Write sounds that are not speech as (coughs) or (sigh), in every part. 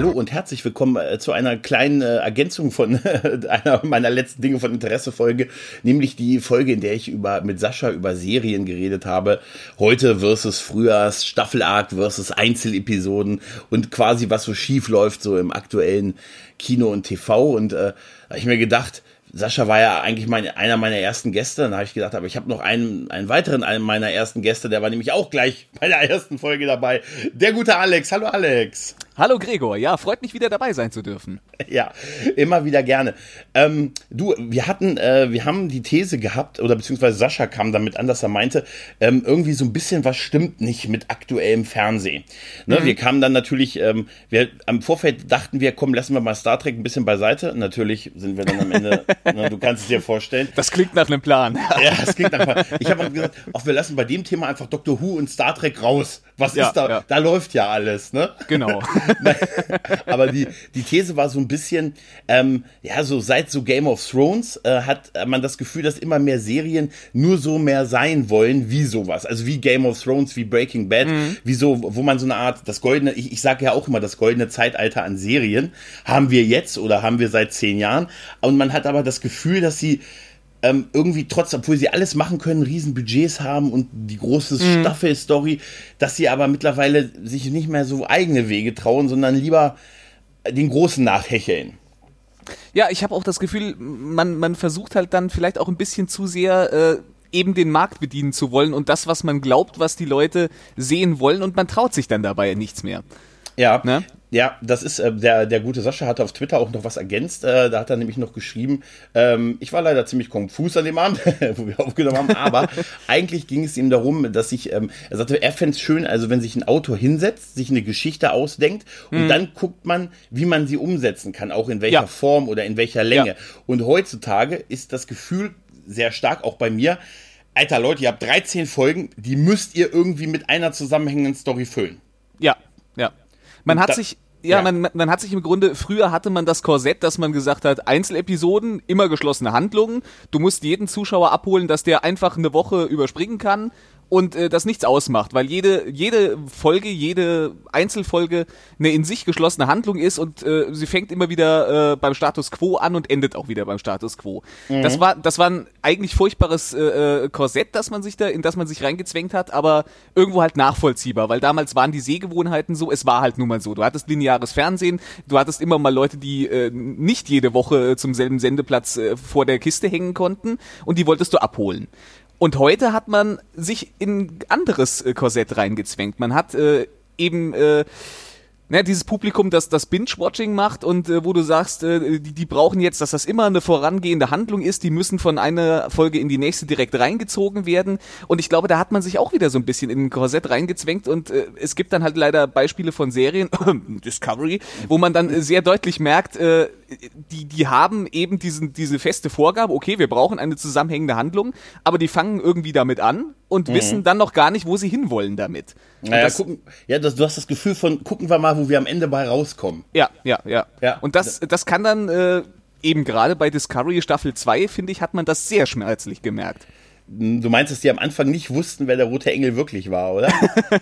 Hallo und herzlich willkommen äh, zu einer kleinen äh, Ergänzung von (laughs) einer meiner letzten Dinge von Interesse-Folge, nämlich die Folge, in der ich über, mit Sascha über Serien geredet habe. Heute versus Frühjahrs, Staffelarc versus Einzelepisoden und quasi was so schief läuft so im aktuellen Kino und TV. Und äh, habe ich mir gedacht, Sascha war ja eigentlich mein, einer meiner ersten Gäste. Dann habe ich gedacht, aber ich habe noch einen, einen weiteren einen meiner ersten Gäste, der war nämlich auch gleich bei der ersten Folge dabei. Der gute Alex. Hallo Alex. Hallo Gregor, ja, freut mich wieder dabei sein zu dürfen. (laughs) Ja, immer wieder gerne. Ähm, du, wir hatten, äh, wir haben die These gehabt, oder beziehungsweise Sascha kam damit an, dass er meinte, ähm, irgendwie so ein bisschen was stimmt nicht mit aktuellem Fernsehen. Ne, mhm. Wir kamen dann natürlich, ähm, wir am Vorfeld dachten wir, komm, lassen wir mal Star Trek ein bisschen beiseite. Natürlich sind wir dann am Ende, (laughs) ne, du kannst es dir vorstellen. Das klingt nach einem Plan. (laughs) ja, das klingt nach einem Plan. Ich habe gesagt, auch wir lassen bei dem Thema einfach Doctor Who und Star Trek raus. Was ja, ist da? Ja. Da läuft ja alles, ne? Genau. (laughs) Aber die, die These war so ein bisschen, ähm, ja, so seit so Game of Thrones äh, hat man das Gefühl, dass immer mehr Serien nur so mehr sein wollen wie sowas. Also wie Game of Thrones, wie Breaking Bad, mhm. wie so, wo man so eine Art, das goldene, ich, ich sage ja auch immer, das goldene Zeitalter an Serien haben wir jetzt oder haben wir seit zehn Jahren. Und man hat aber das Gefühl, dass sie ähm, irgendwie trotz, obwohl sie alles machen können, riesen Budgets haben und die große mhm. Staffel-Story, dass sie aber mittlerweile sich nicht mehr so eigene Wege trauen, sondern lieber den Großen nachhecheln. Ja, ich habe auch das Gefühl, man, man versucht halt dann vielleicht auch ein bisschen zu sehr äh, eben den Markt bedienen zu wollen und das, was man glaubt, was die Leute sehen wollen und man traut sich dann dabei nichts mehr. Ja, ne? Ja, das ist, äh, der, der gute Sascha hatte auf Twitter auch noch was ergänzt. Äh, da hat er nämlich noch geschrieben, ähm, ich war leider ziemlich konfus an dem Abend, (laughs) wo wir aufgenommen haben, aber (laughs) eigentlich ging es ihm darum, dass ich, ähm, er sagte, er fände es schön, also wenn sich ein Autor hinsetzt, sich eine Geschichte ausdenkt und mhm. dann guckt man, wie man sie umsetzen kann, auch in welcher ja. Form oder in welcher Länge. Ja. Und heutzutage ist das Gefühl sehr stark, auch bei mir, Alter Leute, ihr habt 13 Folgen, die müsst ihr irgendwie mit einer zusammenhängenden Story füllen. Ja, ja. Man hat da, sich ja, ja. Man, man hat sich im Grunde, früher hatte man das Korsett, dass man gesagt hat, Einzelepisoden, immer geschlossene Handlungen. Du musst jeden Zuschauer abholen, dass der einfach eine Woche überspringen kann und äh, das nichts ausmacht, weil jede, jede Folge, jede Einzelfolge eine in sich geschlossene Handlung ist und äh, sie fängt immer wieder äh, beim Status quo an und endet auch wieder beim Status quo. Mhm. Das war, das war ein eigentlich furchtbares äh, äh, Korsett, das man sich da, in das man sich reingezwängt hat, aber irgendwo halt nachvollziehbar, weil damals waren die Sehgewohnheiten so, es war halt nun mal so. Du hattest lineares Fernsehen, du hattest immer mal Leute, die äh, nicht jede Woche äh, zum selben Sendeplatz äh, vor der Kiste hängen konnten und die wolltest du abholen. Und heute hat man sich in ein anderes äh, Korsett reingezwängt. Man hat äh, eben äh, ne, dieses Publikum, das das Binge-Watching macht und äh, wo du sagst, äh, die, die brauchen jetzt, dass das immer eine vorangehende Handlung ist, die müssen von einer Folge in die nächste direkt reingezogen werden. Und ich glaube, da hat man sich auch wieder so ein bisschen in ein Korsett reingezwängt und äh, es gibt dann halt leider Beispiele von Serien, (coughs) Discovery, wo man dann sehr deutlich merkt, äh, die, die haben eben diesen, diese feste Vorgabe, okay, wir brauchen eine zusammenhängende Handlung, aber die fangen irgendwie damit an und mhm. wissen dann noch gar nicht, wo sie hinwollen damit. Naja, das, gucken, ja das, du hast das Gefühl von, gucken wir mal, wo wir am Ende bei rauskommen. Ja, ja, ja. ja. Und das, das kann dann äh, eben gerade bei Discovery Staffel 2, finde ich, hat man das sehr schmerzlich gemerkt. Du meinst, dass die am Anfang nicht wussten, wer der rote Engel wirklich war, oder?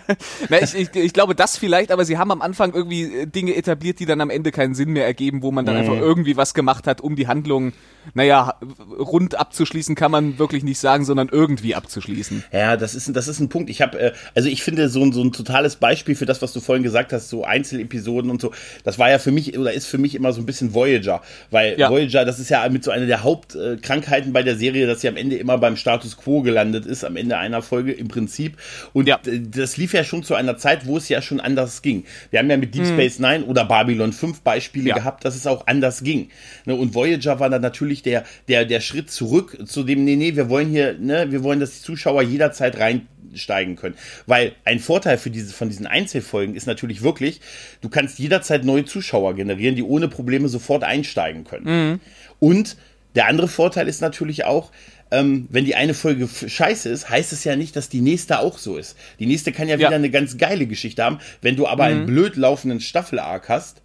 (laughs) Na, ich, ich, ich, glaube das vielleicht, aber sie haben am Anfang irgendwie äh, Dinge etabliert, die dann am Ende keinen Sinn mehr ergeben, wo man dann mhm. einfach irgendwie was gemacht hat, um die Handlung naja, rund abzuschließen kann man wirklich nicht sagen, sondern irgendwie abzuschließen. Ja, das ist, das ist ein Punkt. Ich habe, äh, also ich finde so ein, so ein totales Beispiel für das, was du vorhin gesagt hast, so Einzelepisoden und so, das war ja für mich oder ist für mich immer so ein bisschen Voyager, weil ja. Voyager, das ist ja mit so einer der Hauptkrankheiten bei der Serie, dass sie am Ende immer beim Status quo gelandet ist, am Ende einer Folge im Prinzip. Und ja. das lief ja schon zu einer Zeit, wo es ja schon anders ging. Wir haben ja mit Deep mhm. Space Nine oder Babylon 5 Beispiele ja. gehabt, dass es auch anders ging. Ne, und Voyager war dann natürlich natürlich der, der, der Schritt zurück zu dem, nee, nee, wir wollen hier, ne, wir wollen, dass die Zuschauer jederzeit reinsteigen können. Weil ein Vorteil für diese, von diesen Einzelfolgen ist natürlich wirklich, du kannst jederzeit neue Zuschauer generieren, die ohne Probleme sofort einsteigen können. Mhm. Und der andere Vorteil ist natürlich auch, ähm, wenn die eine Folge scheiße ist, heißt es ja nicht, dass die nächste auch so ist. Die nächste kann ja, ja. wieder eine ganz geile Geschichte haben. Wenn du aber mhm. einen blöd laufenden Staffel-Arc hast,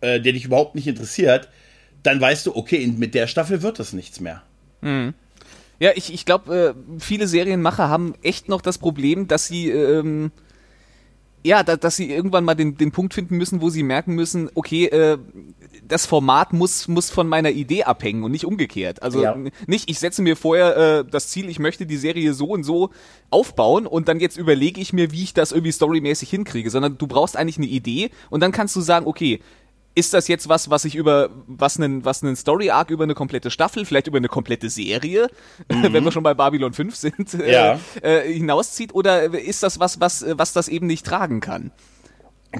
äh, der dich überhaupt nicht interessiert, dann weißt du, okay, mit der Staffel wird das nichts mehr. Mhm. Ja, ich, ich glaube, äh, viele Serienmacher haben echt noch das Problem, dass sie ähm, ja, da, dass sie irgendwann mal den, den Punkt finden müssen, wo sie merken müssen, okay, äh, das Format muss, muss von meiner Idee abhängen und nicht umgekehrt. Also ja. nicht, ich setze mir vorher äh, das Ziel, ich möchte die Serie so und so aufbauen und dann jetzt überlege ich mir, wie ich das irgendwie storymäßig hinkriege, sondern du brauchst eigentlich eine Idee und dann kannst du sagen, okay, ist das jetzt was, was ich über, was einen, was einen Story Arc über eine komplette Staffel, vielleicht über eine komplette Serie, (laughs) mhm. wenn wir schon bei Babylon 5 sind, äh, ja. äh, hinauszieht? Oder ist das was, was, was das eben nicht tragen kann?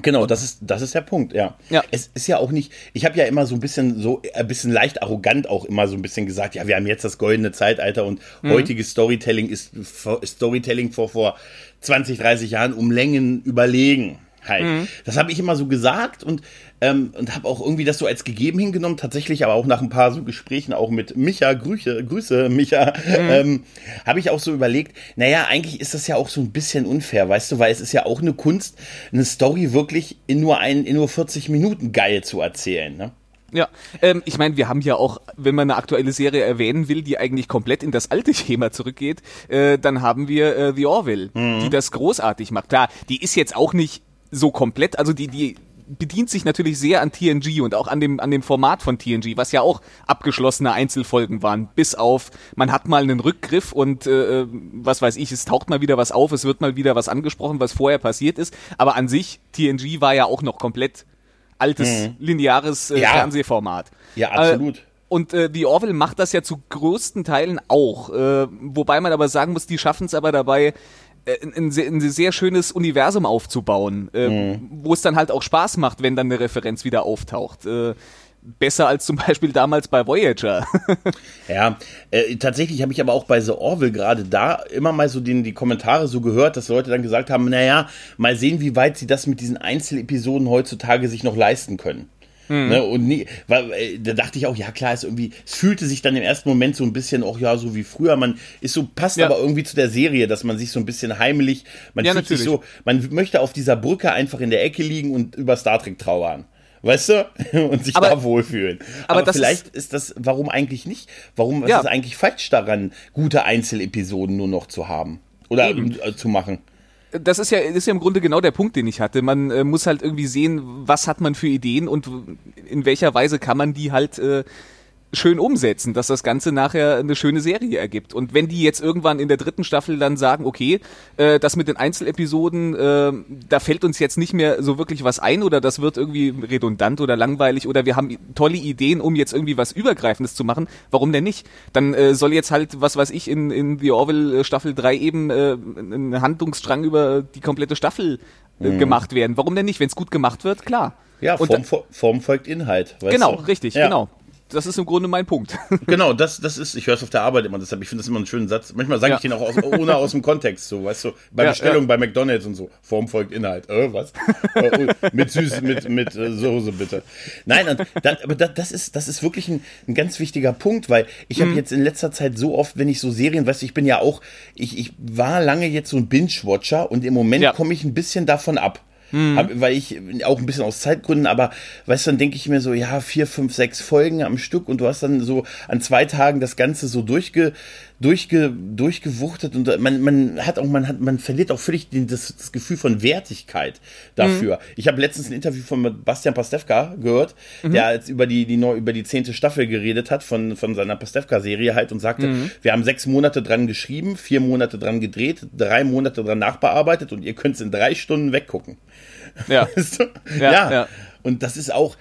Genau, das ist, das ist der Punkt, ja. ja. Es ist ja auch nicht, ich habe ja immer so ein bisschen, so ein bisschen leicht arrogant auch immer so ein bisschen gesagt, ja, wir haben jetzt das goldene Zeitalter und mhm. heutiges Storytelling ist Storytelling vor, vor 20, 30 Jahren um Längen überlegen halt. Mhm. Das habe ich immer so gesagt und, ähm, und habe auch irgendwie das so als gegeben hingenommen, tatsächlich, aber auch nach ein paar so Gesprächen auch mit Micha, Grüße, Grüße Micha, mhm. ähm, habe ich auch so überlegt, naja, eigentlich ist das ja auch so ein bisschen unfair, weißt du, weil es ist ja auch eine Kunst, eine Story wirklich in nur, ein, in nur 40 Minuten geil zu erzählen, ne? Ja, ähm, ich meine, wir haben ja auch, wenn man eine aktuelle Serie erwähnen will, die eigentlich komplett in das alte (laughs) Thema zurückgeht, äh, dann haben wir äh, The Orville, mhm. die das großartig macht. Klar, die ist jetzt auch nicht so komplett, also die, die bedient sich natürlich sehr an TNG und auch an dem, an dem Format von TNG, was ja auch abgeschlossene Einzelfolgen waren, bis auf, man hat mal einen Rückgriff und äh, was weiß ich, es taucht mal wieder was auf, es wird mal wieder was angesprochen, was vorher passiert ist, aber an sich, TNG war ja auch noch komplett altes, mhm. lineares äh, ja. Fernsehformat. Ja, absolut. Äh, und äh, The Orville macht das ja zu größten Teilen auch, äh, wobei man aber sagen muss, die schaffen es aber dabei, äh, ein, ein, ein, sehr schönes Universum aufzubauen, äh, mhm. wo es dann halt auch Spaß macht, wenn dann eine Referenz wieder auftaucht. Äh, besser als zum (laughs) Beispiel damals bei Voyager. (laughs) ja, äh, tatsächlich habe ich aber auch bei The Orville gerade da immer mal so den, die Kommentare so gehört, dass Leute dann gesagt haben, naja, mal sehen, wie weit sie das mit diesen Einzelepisoden heutzutage sich noch leisten können. Mhm. Ne, und nie, weil, äh, da dachte ich auch, ja klar, ist irgendwie, es fühlte sich dann im ersten Moment so ein bisschen auch ja so wie früher. Man ist so, passt ja. aber irgendwie zu der Serie, dass man sich so ein bisschen heimlich, man ja, fühlt natürlich. sich so, man möchte auf dieser Brücke einfach in der Ecke liegen und über Star Trek trauern. Weißt du? (laughs) Und sich aber, da wohlfühlen. Aber, aber vielleicht ist, ist, das, warum eigentlich nicht? Warum ja. ist es eigentlich falsch daran, gute Einzelepisoden nur noch zu haben? Oder Eben. Äh, zu machen? Das ist ja, ist ja im Grunde genau der Punkt, den ich hatte. Man äh, muss halt irgendwie sehen, was hat man für Ideen und in welcher Weise kann man die halt äh, schön umsetzen, dass das Ganze nachher eine schöne Serie ergibt. Und wenn die jetzt irgendwann in der dritten Staffel dann sagen, okay, äh, das mit den Einzelepisoden, äh, da fällt uns jetzt nicht mehr so wirklich was ein oder das wird irgendwie redundant oder langweilig oder wir haben tolle Ideen, um jetzt irgendwie was Übergreifendes zu machen, warum denn nicht? Dann äh, soll jetzt halt, was weiß ich, in, in The Orville äh, Staffel 3 eben äh, ein Handlungsstrang über die komplette Staffel äh, mhm. gemacht werden. Warum denn nicht? Wenn es gut gemacht wird, klar. Ja, Form, Form folgt Inhalt. genau, du? richtig, ja. genau das ist im Grunde mein Punkt. (laughs) Genau, das, das ist, ich höre es auf der Arbeit immer, deshalb, ich finde das immer einen schönen Satz. Manchmal sage ja. ich den auch aus, ohne aus dem Kontext, so, weißt du, bei ja, Bestellung ja. bei McDonalds und so, Form folgt Inhalt, äh, was? (laughs) Äh, mit süß, mit, mit äh, Soße bitte. Nein, das, aber das, das, ist, das ist wirklich ein, ein ganz wichtiger Punkt, weil ich habe mhm. jetzt in letzter Zeit so oft, wenn ich so Serien, weißt du, ich bin ja auch, ich, ich war lange jetzt so ein Binge-Watcher und im Moment komme ich ein bisschen davon ab. Mhm. Hab, weil ich auch ein bisschen aus Zeitgründen, aber weißt du, dann denke ich mir so, ja, vier, fünf, sechs Folgen am Stück und du hast dann so an zwei Tagen das Ganze so durchge, durchge, durchgewuchtet und man, man hat auch, man hat, man verliert auch völlig den, das, das Gefühl von Wertigkeit dafür. Mhm. Ich habe letztens ein Interview von Bastian Pastewka gehört, mhm. der jetzt über die, die über die zehnte Staffel geredet hat von, von seiner Pastewka-Serie halt und sagte, mhm. wir haben sechs Monate dran geschrieben, vier Monate dran gedreht, drei Monate dran nachbearbeitet und ihr könnt es in drei Stunden weggucken. Ja. (laughs) weißt du? ja, ja. ja. Und das ist auch,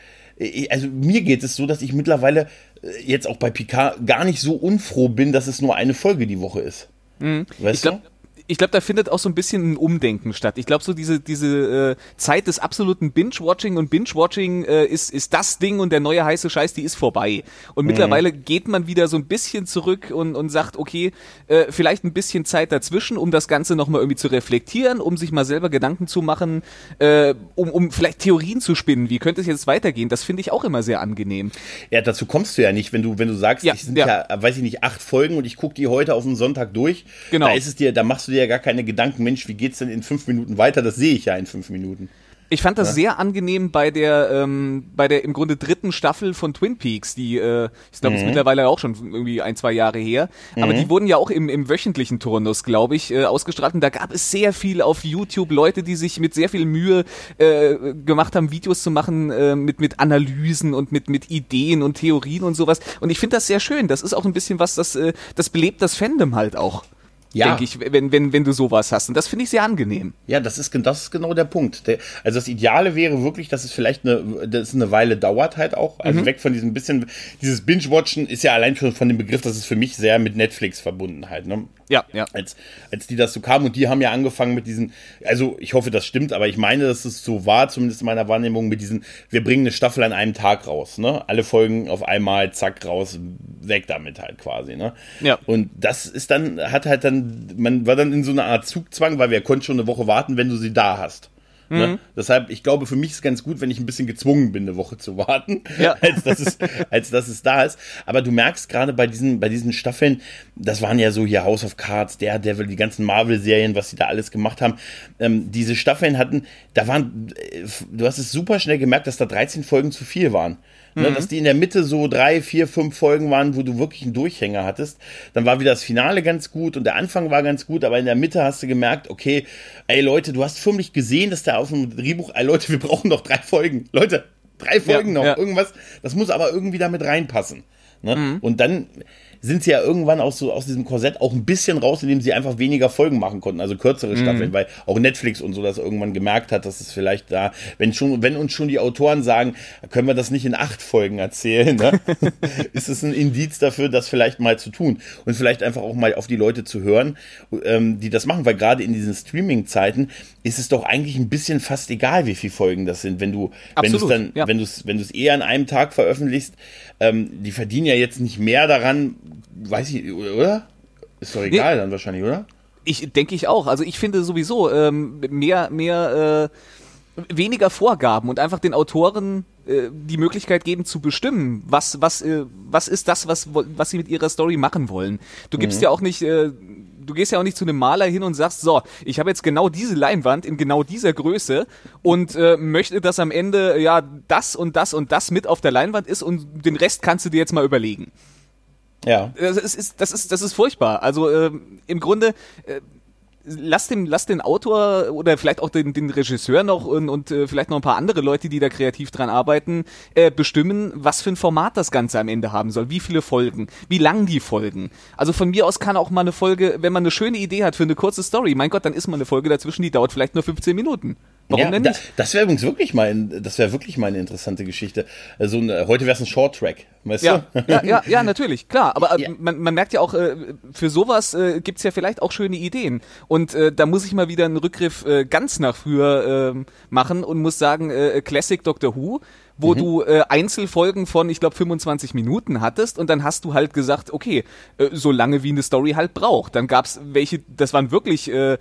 also mir geht es so, dass ich mittlerweile äh, jetzt auch bei Picard gar nicht so unfroh bin, dass es nur eine Folge die Woche ist. Mhm. Weißt ich glaub, du? Ich glaube, da findet auch so ein bisschen ein Umdenken statt. Ich glaube, so diese, diese äh, Zeit des absoluten Binge-Watching und Binge-Watching äh, ist, ist das Ding und der neue heiße Scheiß, die ist vorbei. Und mhm. mittlerweile geht man wieder so ein bisschen zurück und, und sagt, okay, äh, vielleicht ein bisschen Zeit dazwischen, um das Ganze nochmal irgendwie zu reflektieren, um sich mal selber Gedanken zu machen, äh, um, um vielleicht Theorien zu spinnen. Wie könnte es jetzt weitergehen? Das finde ich auch immer sehr angenehm. Ja, dazu kommst du ja nicht, wenn du, wenn du sagst, ja, es sind ja. ja, weiß ich nicht, acht Folgen und ich gucke die heute auf den Sonntag durch. Genau. Da ist es dir, da machst du dir ja gar keine Gedanken, Mensch, wie geht's denn in fünf Minuten weiter? Das sehe ich ja in fünf Minuten. Ich fand das ja. sehr angenehm bei der, ähm, bei der im Grunde dritten Staffel von Twin Peaks, die, äh, ich glaube, mhm. ist mittlerweile auch schon irgendwie ein, zwei Jahre her. Aber mhm. die wurden ja auch im, im wöchentlichen Turnus, glaube ich, äh, ausgestrahlt. Und da gab es sehr viel auf YouTube Leute, die sich mit sehr viel Mühe äh, gemacht haben, Videos zu machen äh, mit, mit Analysen und mit, mit Ideen und Theorien und sowas. Und ich finde das sehr schön. Das ist auch ein bisschen was, das, äh, das belebt das Fandom halt auch ja. denke ich, wenn, wenn, wenn du sowas hast. Und das finde ich sehr angenehm. Ja, das ist, das ist genau der Punkt. Der, also das Ideale wäre wirklich, dass es vielleicht eine, dass es eine Weile dauert halt auch. Also mhm. weg von diesem bisschen, dieses Binge-Watchen ist ja allein schon von dem Begriff, das ist für mich sehr mit Netflix verbunden halt. Ne? Ja, ja. Als, als die das so kamen und die haben ja angefangen mit diesen, also ich hoffe, das stimmt, aber ich meine, dass es so war, zumindest in meiner Wahrnehmung, mit diesen, wir bringen eine Staffel an einem Tag raus, ne? Alle Folgen auf einmal, zack, raus, weg damit halt quasi, ne? Ja. Und das ist dann, hat halt dann, man war dann in so einer Art Zugzwang, weil wir konnten schon eine Woche warten, wenn du sie da hast. Ne? Mhm. Deshalb, ich glaube, für mich ist es ganz gut, wenn ich ein bisschen gezwungen bin, eine Woche zu warten, ja. (laughs) als, dass es, als dass es da ist. Aber du merkst gerade bei diesen, bei diesen Staffeln, das waren ja so hier House of Cards, Daredevil, die ganzen Marvel-Serien, was sie da alles gemacht haben. Ähm, diese Staffeln hatten, da waren, äh, du hast es super schnell gemerkt, dass da 13 Folgen zu viel waren. Ne, mhm. Dass die in der Mitte so drei, vier, fünf Folgen waren, wo du wirklich einen Durchhänger hattest. Dann war wieder das Finale ganz gut und der Anfang war ganz gut, aber in der Mitte hast du gemerkt, okay, ey Leute, du hast förmlich gesehen, dass da auf dem Drehbuch, ey Leute, wir brauchen noch drei Folgen. Leute, drei Folgen ja, noch, ja. irgendwas. Das muss aber irgendwie damit reinpassen. Ne? Mhm. Und dann sind sie ja irgendwann aus, so, aus diesem Korsett auch ein bisschen raus, indem sie einfach weniger Folgen machen konnten, also kürzere mhm. Staffeln, weil auch Netflix und so das irgendwann gemerkt hat, dass es vielleicht da, wenn schon, wenn uns schon die Autoren sagen, können wir das nicht in acht Folgen erzählen, ne? (laughs) ist es ein Indiz dafür, das vielleicht mal zu tun und vielleicht einfach auch mal auf die Leute zu hören, ähm, die das machen, weil gerade in diesen Streaming-Zeiten ist es doch eigentlich ein bisschen fast egal, wie viele Folgen das sind, wenn du, Absolut, wenn du es dann, ja. wenn du es, wenn du es eher an einem Tag veröffentlichst, ähm, die verdienen ja jetzt nicht mehr daran, weiß ich, oder? Ist doch egal nee, dann wahrscheinlich, oder? Ich denke ich auch. Also ich finde sowieso ähm, mehr, mehr, äh, weniger Vorgaben und einfach den Autoren äh, die Möglichkeit geben zu bestimmen, was, was, äh, was ist das, was, was sie mit ihrer Story machen wollen. Du gibst mhm. ja auch nicht, äh, du gehst ja auch nicht zu einem Maler hin und sagst, so, ich habe jetzt genau diese Leinwand in genau dieser Größe und äh, möchte, dass am Ende ja das und das und das mit auf der Leinwand ist und den Rest kannst du dir jetzt mal überlegen. Ja. Das ist, das ist, das ist furchtbar. Also äh, im Grunde, äh, lass den, lass den Autor oder vielleicht auch den, den Regisseur noch und, und äh, vielleicht noch ein paar andere Leute, die da kreativ dran arbeiten, äh, bestimmen, was für ein Format das Ganze am Ende haben soll, wie viele Folgen, wie lang die Folgen. Also von mir aus kann auch mal eine Folge, wenn man eine schöne Idee hat für eine kurze Story, mein Gott, dann ist mal eine Folge dazwischen, die dauert vielleicht nur 15 Minuten. Warum ja, denn nicht? Da, das wäre übrigens wirklich mal, das wäre wirklich mal eine interessante Geschichte. Also heute wäre es ein Short Track, weißt ja, du? Ja, ja, (laughs) ja, natürlich, klar. Aber äh, ja. man, man merkt ja auch, äh, für sowas äh, gibt's ja vielleicht auch schöne Ideen. Und äh, da muss ich mal wieder einen Rückgriff äh, ganz nach früher äh, machen und muss sagen, äh, Classic Doctor Who wo mhm. du äh, Einzelfolgen von, ich glaube, 25 Minuten hattest und dann hast du halt gesagt, okay, äh, so lange wie eine Story halt braucht. Dann gab's welche, das waren wirklich äh,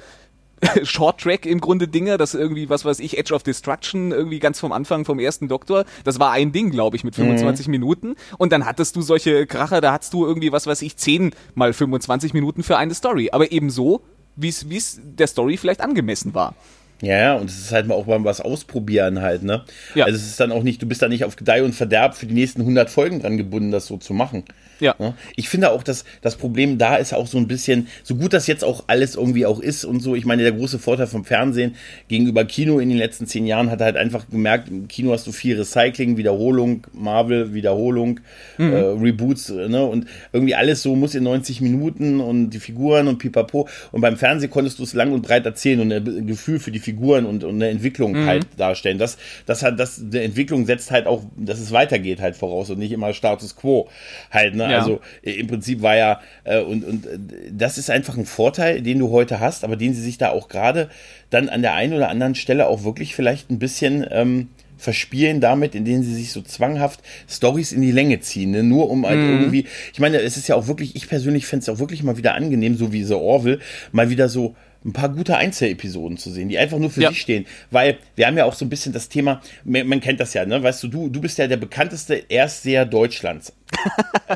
(laughs) Short Track im Grunde Dinge, das irgendwie, was weiß ich, Edge of Destruction, irgendwie ganz vom Anfang vom ersten Doktor, das war ein Ding, glaube ich, mit 25 mhm. Minuten. Und dann hattest du solche Kracher, da hattest du irgendwie, was weiß ich, 10 mal 25 Minuten für eine Story. Aber eben so, wie es der Story vielleicht angemessen war. Ja, ja, und es ist halt mal auch mal was ausprobieren halt, ne? Ja. Also es ist dann auch nicht, du bist da nicht auf Gedeih und Verderb für die nächsten 100 Folgen dran gebunden, das so zu machen. Ja. Ich finde auch, dass das Problem da ist auch so ein bisschen, so gut das jetzt auch alles irgendwie auch ist und so, ich meine, der große Vorteil vom Fernsehen gegenüber Kino in den letzten zehn Jahren hat halt einfach gemerkt, im Kino hast du viel Recycling, Wiederholung, Marvel, Wiederholung, mhm. äh, Reboots, ne? Und irgendwie alles so muss in 90 Minuten und die Figuren und pipapo. Und beim Fernsehen konntest du es lang und breit erzählen und ein Gefühl für die Figuren und, und eine Entwicklung mhm. halt darstellen. Das, das hat, das, eine Entwicklung setzt halt auch, dass es weitergeht halt voraus und nicht immer Status Quo halt, ne? Ja. Also äh, im Prinzip war ja, äh, und, und äh, das ist einfach ein Vorteil, den du heute hast, aber den sie sich da auch gerade dann an der einen oder anderen Stelle auch wirklich vielleicht ein bisschen ähm, verspielen damit, indem sie sich so zwanghaft Stories in die Länge ziehen, ne? nur um halt mhm. irgendwie, ich meine, es ist ja auch wirklich, ich persönlich fände es auch wirklich mal wieder angenehm, so wie The Orville, mal wieder so ein paar gute Einzelepisoden zu sehen, die einfach nur für ja. sich stehen. Weil wir haben ja auch so ein bisschen das Thema, man, kennt das ja, ne? Weißt du, du, du bist ja der bekannteste Erstseher Deutschlands.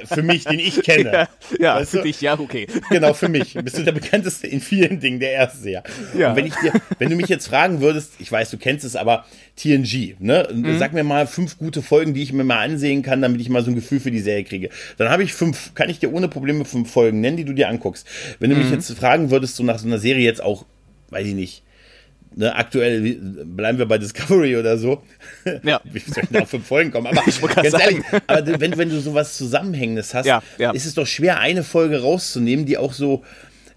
Für mich, den ich kenne. (laughs) Ja, ja für du? dich, ja, okay. Genau, für mich. Bist du der bekannteste in vielen Dingen, der erste, ja. ja. Und wenn ich dir, wenn du mich jetzt fragen würdest, ich weiß, du kennst es, aber TNG, ne? Mhm. Sag mir mal fünf gute Folgen, die ich mir mal ansehen kann, damit ich mal so ein Gefühl für die Serie kriege. Dann habe ich fünf, kann ich dir ohne Probleme fünf Folgen nennen, die du dir anguckst. Wenn du mhm. mich jetzt fragen würdest, so nach so einer Serie jetzt auch, weiß ich nicht, ne, aktuell bleiben wir bei Discovery oder so. Ja. (laughs) Wie soll ich da auf fünf Folgen kommen? Aber (laughs) ganz ehrlich, (laughs) aber wenn, wenn du sowas Zusammenhängendes hast, ja, ja. ist es doch schwer, eine Folge rauszunehmen, die auch so,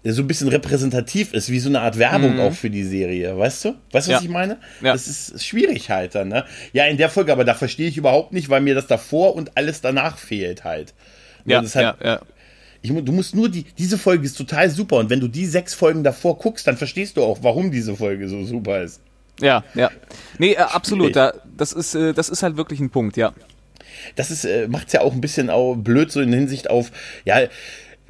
so ein bisschen repräsentativ ist, wie so eine Art Werbung mhm. auch für die Serie, weißt du? Weißt du, was ja. ich meine? Ja. Das ist schwierig halt dann, ne? Ja, in der Folge, aber da verstehe ich überhaupt nicht, weil mir das davor und alles danach fehlt halt. Ja, halt, ja, ja. Ich, du musst nur die, diese Folge ist total super und wenn du die sechs Folgen davor guckst, dann verstehst du auch, warum diese Folge so super ist. Ja, ja. Nee, äh, absolut. Da, das, ist, äh, das ist halt wirklich ein Punkt, ja. Das ist, äh, macht's ja auch ein bisschen auch blöd, so in Hinsicht auf, ja,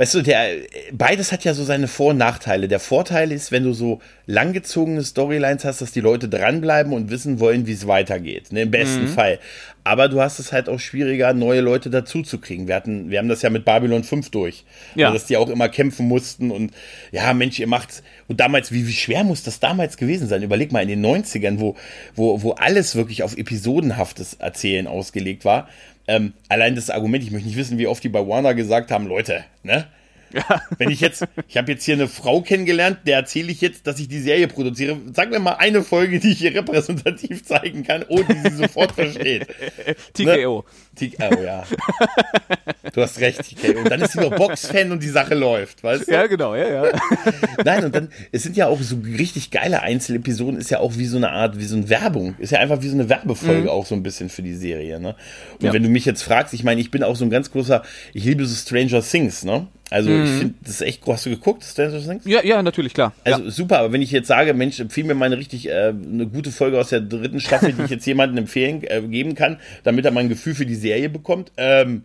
weißt du, der, beides hat ja so seine Vor- und Nachteile. Der Vorteil ist, wenn du so langgezogene Storylines hast, dass die Leute dranbleiben und wissen wollen, wie es weitergeht. Ne, Im besten mhm. Fall. Aber du hast es halt auch schwieriger, neue Leute dazu zu kriegen. Wir hatten, wir haben das ja mit Babylon 5 durch. Ja. Also, dass die auch immer kämpfen mussten und ja, Mensch, ihr macht's. Und damals, wie, wie schwer muss das damals gewesen sein? Überleg mal in den 90ern, wo, wo, wo alles wirklich auf episodenhaftes Erzählen ausgelegt war. Ähm, allein das Argument, ich möchte nicht wissen, wie oft die bei Warner gesagt haben, Leute, ne? Ja. (laughs) Wenn ich jetzt, ich habe jetzt hier eine Frau kennengelernt, der erzähle ich jetzt, dass ich die Serie produziere. Sag mir mal eine Folge, die ich hier repräsentativ zeigen kann, ohne die sie sofort versteht. (laughs) TKO. Ne? TKO, ja. Du hast recht, TKO. Und dann ist sie noch Box-Fan und die Sache läuft, weißt du? Ja, genau, ja, ja. (laughs) Nein, und dann, es sind ja auch so richtig geile Einzelepisoden, ist ja auch wie so eine Art, wie so eine Werbung. Ist ja einfach wie so eine Werbefolge mhm. auch so ein bisschen für die Serie, ne? Und ja. wenn du mich jetzt fragst, ich meine, ich bin auch so ein ganz großer, ich liebe so Stranger Things, ne? Also mhm. ich finde, das ist echt, hast du geguckt, Stranger Things? Ja, ja, natürlich, klar. Also ja. super, aber wenn ich jetzt sage, Mensch, empfehle mir mal eine richtig, äh, eine gute Folge aus der dritten Staffel, die ich jetzt jemandem empfehlen, äh, geben kann, damit er mal ein Gefühl für die Serie bekommt, ähm,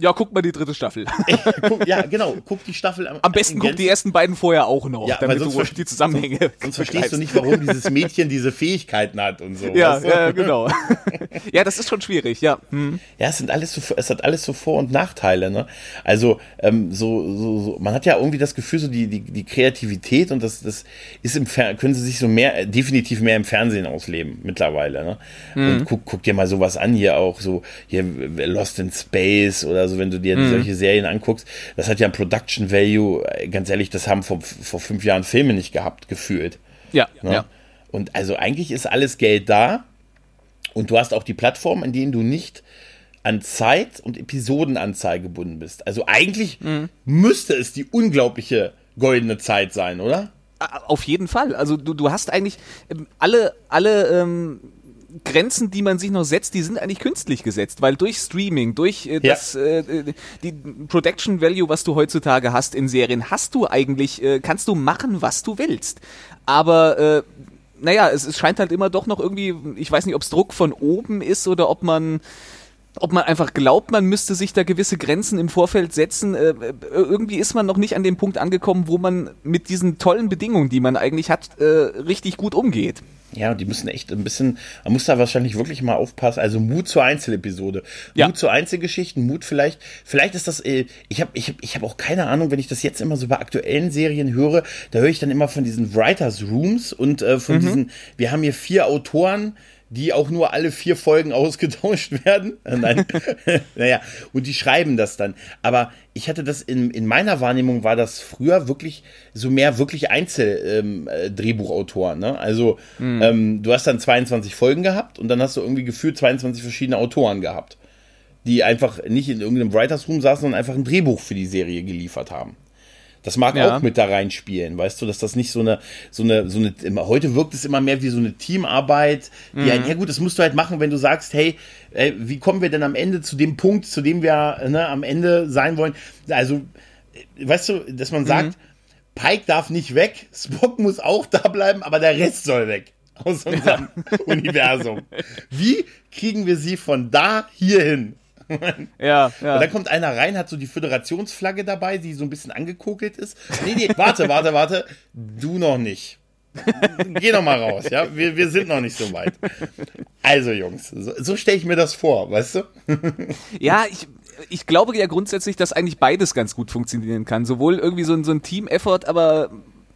ja, guck mal die dritte Staffel. (laughs) guck, ja, genau. Guck die Staffel am Am besten guck die ersten beiden vorher auch noch, ja, damit du die Zusammenhänge. Sonst, sonst verstehst du nicht, warum dieses Mädchen diese Fähigkeiten hat und so. Ja, ja genau. (laughs) ja, das ist schon schwierig, ja. Hm. Ja, es sind alles so, es hat alles so Vor- und Nachteile, ne? Also, ähm, so, so, so, man hat ja irgendwie das Gefühl, so die, die, die Kreativität und das, das ist im Fer können sie sich so mehr, definitiv mehr im Fernsehen ausleben mittlerweile, ne? Hm. Und guck, guck dir mal sowas an hier auch, so hier Lost in Space oder so also wenn du dir mhm. solche Serien anguckst, das hat ja ein Production Value, ganz ehrlich, das haben vor, vor fünf Jahren Filme nicht gehabt, gefühlt. Ja, ne? ja. Und also eigentlich ist alles Geld da und du hast auch die Plattform, in denen du nicht an Zeit und Episodenanzahl gebunden bist. Also eigentlich mhm. müsste es die unglaubliche goldene Zeit sein, oder? Auf jeden Fall. Also du, du hast eigentlich ähm, alle, alle ähm, Grenzen, die man sich noch setzt, die sind eigentlich künstlich gesetzt, weil durch Streaming, durch äh, das äh, die Production Value, was du heutzutage hast in Serien, hast du eigentlich, äh, kannst du machen, was du willst. Aber äh, naja, es, es scheint halt immer doch noch irgendwie, ich weiß nicht, ob es Druck von oben ist oder ob man ob man einfach glaubt, man müsste sich da gewisse Grenzen im Vorfeld setzen. Äh, äh, irgendwie ist man noch nicht an dem Punkt angekommen, wo man mit diesen tollen Bedingungen, die man eigentlich hat, äh, richtig gut umgeht. Ja, die müssen echt ein bisschen, man muss da wahrscheinlich wirklich mal aufpassen. Also Mut zur Einzelepisode, ja. Mut zu Einzelgeschichten, Mut vielleicht, vielleicht ist das, äh, ich habe ich hab, ich hab auch keine Ahnung, wenn ich das jetzt immer so bei aktuellen Serien höre, da höre ich dann immer von diesen Writers Rooms und äh, von mhm. diesen, wir haben hier vier Autoren, die auch nur alle vier Folgen (laughs) ausgetauscht werden. Äh, nein, (laughs) naja, und die schreiben das dann. Aber ich hatte das in, in meiner Wahrnehmung war das früher wirklich so mehr wirklich Einzeldrehbuchautoren. Ähm, äh, ne? Also mhm. ähm, du hast dann 22 Folgen gehabt und dann hast du irgendwie gefühlt 22 verschiedene Autoren gehabt, die einfach nicht in irgendeinem Writers Room saßen und einfach ein Drehbuch für die Serie geliefert haben. Das mag ja. auch mit da reinspielen, weißt du, dass das nicht so eine, so eine, so eine, heute wirkt es immer mehr wie so eine Teamarbeit, die mhm. ein, ja gut, das musst du halt machen, wenn du sagst, hey, ey, wie kommen wir denn am Ende zu dem Punkt, zu dem wir ne, am Ende sein wollen? Also, weißt du, dass man sagt, mhm. Pike darf nicht weg, Spock muss auch da bleiben, aber der Rest soll weg aus unserem ja. Universum. Wie kriegen wir sie von da hierhin? (laughs) ja, ja. Und dann kommt einer rein, hat so die Föderationsflagge dabei, die so ein bisschen angekokelt ist. Nee, nee, warte, warte, warte. Du noch nicht. Geh noch mal raus, ja? Wir, wir sind noch nicht so weit. Also, Jungs, so, so stelle ich mir das vor, weißt du? (laughs) ja, ich, ich glaube ja grundsätzlich, dass eigentlich beides ganz gut funktionieren kann. Sowohl irgendwie so ein, so ein Team-Effort, aber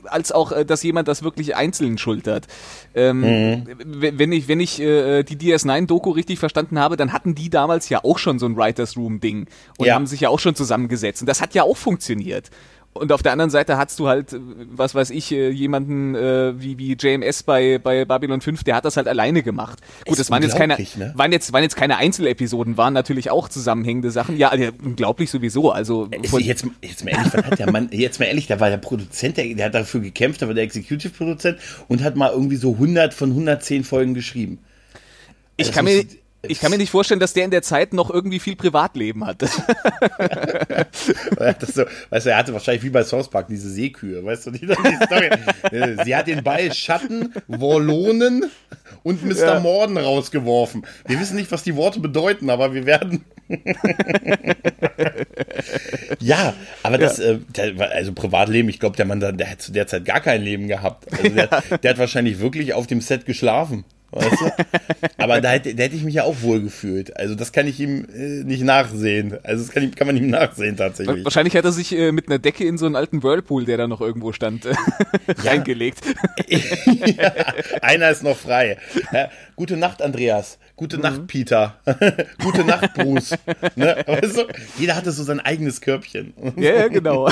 als auch, äh, dass jemand das wirklich einzeln schultert. Ähm, mhm. Wenn ich, wenn ich äh, die DS9-Doku richtig verstanden habe, dann hatten die damals ja auch schon so ein Writers Room-Ding und ja. haben sich ja auch schon zusammengesetzt. Und das hat ja auch funktioniert. Und auf der anderen Seite hast du halt, was weiß ich, äh, jemanden äh, wie, wie JMS bei, bei Babylon 5, der hat das halt alleine gemacht. Gut, das waren jetzt keine, ne? waren jetzt, waren jetzt keine Einzelepisoden, waren natürlich auch zusammenhängende Sachen. Ja, ja unglaublich sowieso. Also äh, jetzt, jetzt mal ehrlich, was hat der Mann, jetzt mal ehrlich, der war der Produzent, der, der hat dafür gekämpft, der war der Executive-Produzent und hat mal irgendwie so 100 von 110 Folgen geschrieben. Ich also kann mir, ich kann mir nicht vorstellen, dass der in der Zeit noch irgendwie viel Privatleben hatte. (laughs) so, weißt du, er hatte wahrscheinlich wie bei South Park diese Seekühe, weißt du, die, die Story. (laughs) Sie hat den Ball Schatten, Wollonen und Mr. Ja. Morden rausgeworfen. Wir wissen nicht, was die Worte bedeuten, aber wir werden. (laughs) ja, aber das, ja. Äh, also Privatleben, ich glaube, der Mann, der hat zu der Zeit gar kein Leben gehabt. Also der, der hat wahrscheinlich wirklich auf dem Set geschlafen. Weißt du? (laughs) Aber da hätte, da hätte ich mich ja auch wohl gefühlt. Also das kann ich ihm äh, nicht nachsehen. Also das kann, kann, man ihm nachsehen tatsächlich. Wahrscheinlich hat er sich äh, mit einer Decke in so einen alten Whirlpool, der da noch irgendwo stand, äh, (laughs) reingelegt. (laughs) ja, einer ist noch frei. Ja, gute Nacht, Andreas. Gute mhm. Nacht, Peter. Gute Nacht, Bruce. ne? weißt du? Jeder hatte so sein eigenes Körbchen. ja, ja, genau.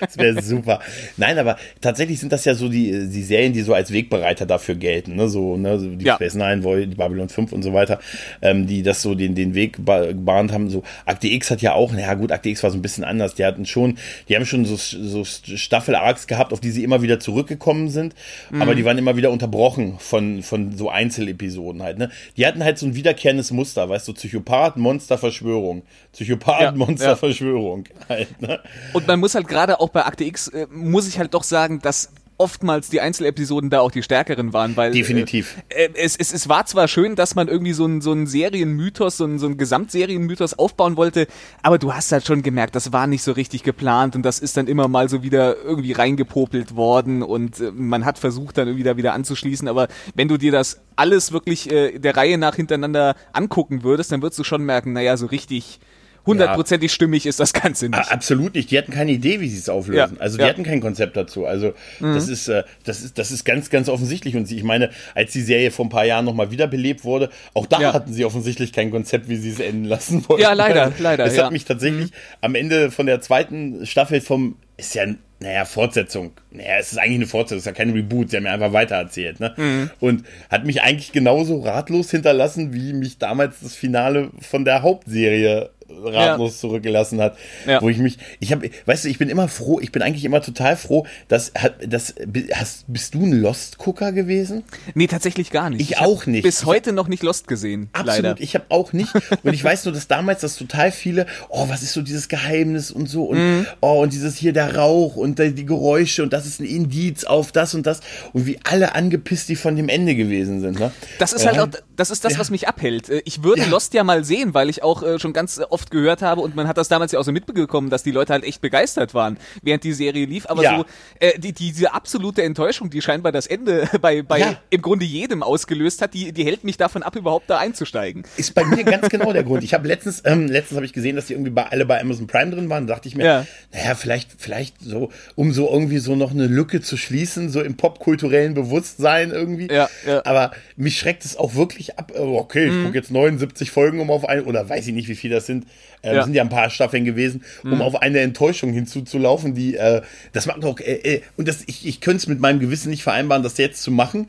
das wäre super. Nein, aber tatsächlich sind das ja so die, die Serien, die so als Wegbereiter dafür gelten. Ne? So, ne? So die ja. Space Nine, die Babylon 5 und so weiter, ähm, die das so den, den Weg gebahnt haben. So, Akte X hat ja auch, naja gut, Akte X war so ein bisschen anders. Die hatten schon, die haben schon so, so Staffel-Arcs gehabt, auf die sie immer wieder zurückgekommen sind, mhm. aber die waren immer wieder unterbrochen von, von so Einzelepisoden halt. Ne? Die hatten halt so ein wiederkehrendes Muster, weißt du, Psychopath, Monster, Verschwörung. Psychopath, ja, Monster, ja. Verschwörung. (laughs) Halt, ne? Und man muss halt gerade auch bei Akte X, äh, muss ich halt doch sagen, dass oftmals die Einzelepisoden da auch die stärkeren waren, weil definitiv. Äh, es, es, es war zwar schön, dass man irgendwie so einen so einen Serienmythos, so einen, so einen Gesamtserienmythos aufbauen wollte, aber du hast halt schon gemerkt, das war nicht so richtig geplant und das ist dann immer mal so wieder irgendwie reingepopelt worden und äh, man hat versucht dann irgendwie da wieder anzuschließen, aber wenn du dir das alles wirklich äh, der Reihe nach hintereinander angucken würdest, dann würdest du schon merken, naja, so richtig hundertprozentig ja. stimmig ist das Ganze nicht. Absolut nicht. Die hatten keine Idee, wie sie es auflösen. Ja. Also die ja. hatten kein Konzept dazu. Also mhm. das ist, äh, das ist, das ist ganz, ganz offensichtlich. Und ich meine, als die Serie vor ein paar Jahren nochmal wiederbelebt wurde, auch da hatten sie offensichtlich kein Konzept, wie sie es enden lassen wollten. Ja, leider, also, leider. Es hat mich tatsächlich mhm. am Ende von der zweiten Staffel vom, ist ja naja, Fortsetzung. Naja, es ist eigentlich eine Fortsetzung, es ist ja kein Reboot, sie haben mir einfach weitererzählt, ne? Mhm. Und hat mich eigentlich genauso ratlos hinterlassen, wie mich damals das Finale von der Hauptserie ratlos ja. zurückgelassen hat, ja. wo ich mich, ich habe, weißt du, ich bin immer froh, ich bin eigentlich immer total froh, dass, das, hast, bist du ein Lost-Gucker gewesen? Nee, tatsächlich gar nicht. Ich, ich auch nicht. Bis ich heute noch nicht Lost gesehen. Absolut, leider. ich habe auch nicht. Und ich weiß nur, dass damals das total viele, oh, was ist so dieses Geheimnis und so und, mhm. oh, und dieses hier der Rauch und die Geräusche und das ist ein Indiz auf das und das und wie alle angepisst die von dem Ende gewesen sind. Ne? Das ist halt auch, das ist das, ja. was mich abhält. Äh, ich würde ja. Lost ja mal sehen, weil ich auch äh, schon ganz oft gehört habe und man hat das damals ja auch so mitbekommen, dass die Leute halt echt begeistert waren, während die Serie lief. Aber ja. so äh, die, diese absolute Enttäuschung, die scheinbar das Ende (laughs) bei, bei im Grunde jedem ausgelöst hat, die, die hält mich davon ab, überhaupt da einzusteigen. Ist bei mir ganz genau der Grund. Ich habe letztens, ähm, letztens habe ich gesehen, dass die irgendwie bei, alle bei Amazon Prime drin waren. Da dachte ich mir, ja. naja, vielleicht, vielleicht so, um so irgendwie so noch eine Lücke zu schließen, so im popkulturellen Bewusstsein irgendwie. Ja, ja. Aber mich schreckt es auch wirklich ab. Oh, okay, ich mhm. gucke jetzt 79 Folgen um auf ein, oder weiß ich nicht, wie viel das sind. Äh, ja. sind ja ein paar Staffeln gewesen, um mhm. auf eine Enttäuschung hinzuzulaufen, die, äh, das macht auch, äh, äh, und das, ich, ich könnte es mit meinem Gewissen nicht vereinbaren, das jetzt zu machen,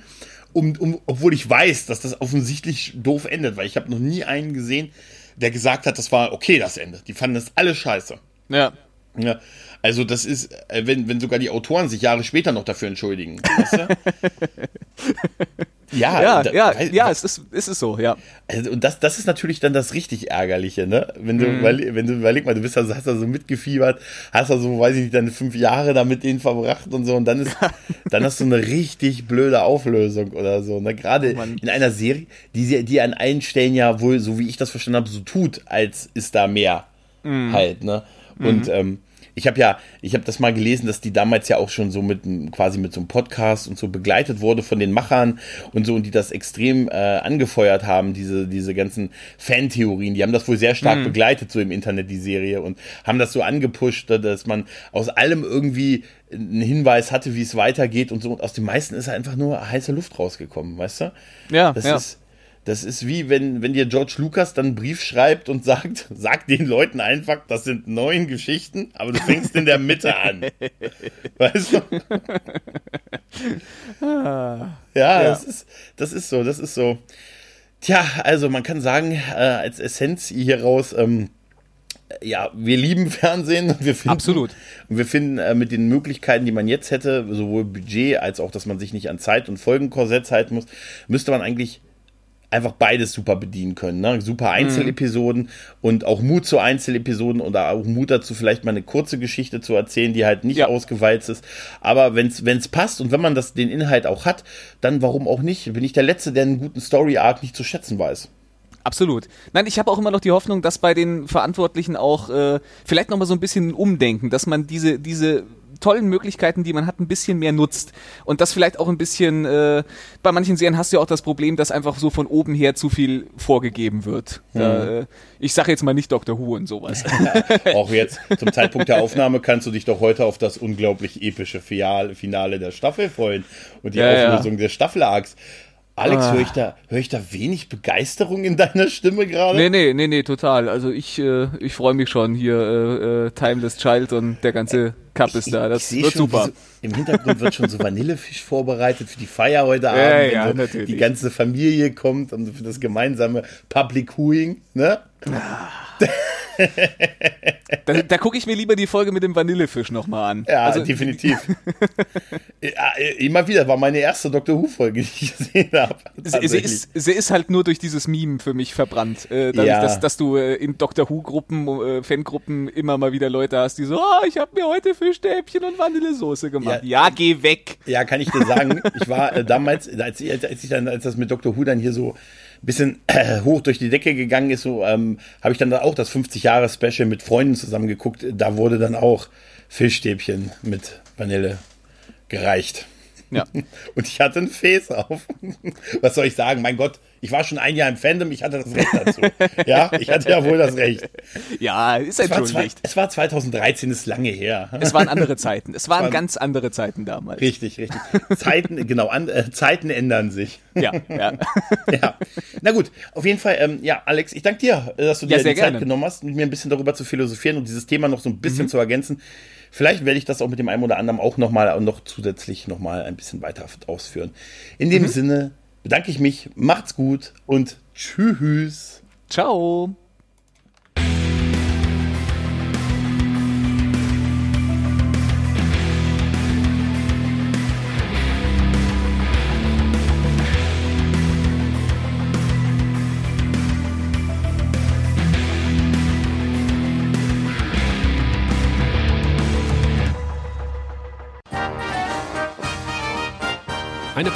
um, um, obwohl ich weiß, dass das offensichtlich doof endet, weil ich habe noch nie einen gesehen, der gesagt hat, das war okay, das Ende. Die fanden das alle scheiße. Ja. Ja. Also das ist, äh, wenn, wenn sogar die Autoren sich Jahre später noch dafür entschuldigen. Weißt du? (laughs) ja, ja, da, ja, weil, ja, es ist, ist es so, ja. Also, und das, das ist natürlich dann das richtig Ärgerliche, ne? Wenn du, mhm. weil, wenn du überleg mal, du bist also, hast da so mitgefiebert, hast da so, weiß ich nicht, deine fünf Jahre da mit denen verbracht und so und dann ist, (laughs) dann hast du eine richtig blöde Auflösung oder so, ne? Gerade oh in einer Serie, die, die an allen Stellen ja wohl, so wie ich das verstanden habe, so tut, als ist da mehr mhm. halt, ne? Und mhm. ähm, ich habe ja, ich habe das mal gelesen, dass die damals ja auch schon so mit quasi mit so einem Podcast und so begleitet wurde von den Machern und so und die das extrem äh, angefeuert haben, diese diese ganzen Fantheorien. Die haben das wohl sehr stark mhm. begleitet so im Internet die Serie und haben das so angepusht, dass man aus allem irgendwie einen Hinweis hatte, wie es weitergeht und so. Und aus den meisten ist einfach nur heiße Luft rausgekommen, weißt du? Ja, das ja. ist das ist wie wenn, wenn dir George Lucas dann einen Brief schreibt und sagt, (laughs) sag den Leuten einfach, das sind neun Geschichten, aber du fängst in der Mitte an. (laughs) Weißt du? Ah, ja, ja, Das, ist, das ist so, das ist so. Tja, also man kann sagen, äh, als Essenz hier raus, ähm, ja, wir lieben Fernsehen und wir finden, Absolut. Und wir finden äh, mit den Möglichkeiten, die man jetzt hätte, sowohl Budget als auch, dass man sich nicht an Zeit und Folgenkorsetts halten muss, müsste man eigentlich einfach beides super bedienen können. Ne? Super Einzelepisoden mhm. und auch Mut zu Einzelepisoden oder auch Mut dazu, vielleicht mal eine kurze Geschichte zu erzählen, die halt nicht ja. ausgewalzt ist. Aber wenn es passt und wenn man das, den Inhalt auch hat, dann warum auch nicht? Bin ich der Letzte, der einen guten Story-Arc nicht zu schätzen weiß. Absolut. Nein, ich habe auch immer noch die Hoffnung, dass bei den Verantwortlichen auch äh, vielleicht noch mal so ein bisschen umdenken, dass man diese diese tollen Möglichkeiten, die man hat, ein bisschen mehr nutzt. Und das vielleicht auch ein bisschen, äh, bei manchen Serien hast du ja auch das Problem, dass einfach so von oben her zu viel vorgegeben wird. Mhm. Da, äh, ich sage jetzt mal nicht Dr. Who und sowas. (laughs) auch jetzt, zum Zeitpunkt der Aufnahme, kannst du dich doch heute auf das unglaublich epische Finale der Staffel freuen und die ja, Auflösung ja. des Staffelargs. Alex, ah. höre ich, da, hör ich da wenig Begeisterung in deiner Stimme gerade? Nee, nee, nee, nee, total. Also ich, äh, ich freue mich schon hier, äh, äh, Timeless Child und der ganze Cup ist da. Das wird schon, super. So, Im Hintergrund wird schon so Vanillefisch vorbereitet für die Feier heute Abend. Ja, ja, so natürlich. Die ganze Familie kommt und für das gemeinsame Public Hooing, ne? Ah. Da, da gucke ich mir lieber die Folge mit dem Vanillefisch nochmal an. Ja, also, definitiv. ja, (laughs) immer wieder, war meine erste Doctor Who-Folge, die ich gesehen habe. Sie, sie, ist, sie ist halt nur durch dieses Meme für mich verbrannt. Äh, dadurch, ja. dass, dass du äh, in Doctor Who-Gruppen, äh, Fangruppen immer mal wieder Leute hast, die so, oh, ich habe mir heute Fischstäbchen und Vanillesoße gemacht. Ja, ja, geh weg. Ja, kann ich dir sagen. ich war äh, damals, als ich, als ich dann, als das mit Doctor Who dann hier so bisschen äh, (clears throat) hoch durch die Decke gegangen ist, so ähm, habe ich dann auch das 50 Jahre Special mit Freunden zusammen geguckt. Da wurde dann auch Fischstäbchen mit Vanille gereicht. Ja. (laughs) Und ich hatte ein Face auf. Was soll ich sagen? Mein Gott, ich war schon ein Jahr im Fandom, ich hatte das Recht dazu. (laughs) ja, ich hatte ja wohl das Recht. Ja, ist halt schon zwei, Es war 2013, ist lange her. Es waren andere Zeiten. Es waren, waren ganz andere Zeiten damals. Richtig, richtig. Zeiten, genau, an, äh, Zeiten ändern sich. Ja, ja. (laughs) ja. Na gut, auf jeden Fall, ähm, ja, Alex, ich danke dir, dass du dir ja, die Zeit genommen hast, mit mir ein bisschen darüber zu philosophieren und dieses Thema noch so ein bisschen mhm. zu ergänzen. Vielleicht werde ich das auch mit dem einen oder anderen auch nochmal noch zusätzlich nochmal ein bisschen weiter ausführen. In dem mhm. Sinne bedanke ich mich, macht's gut und tschüss. Ciao.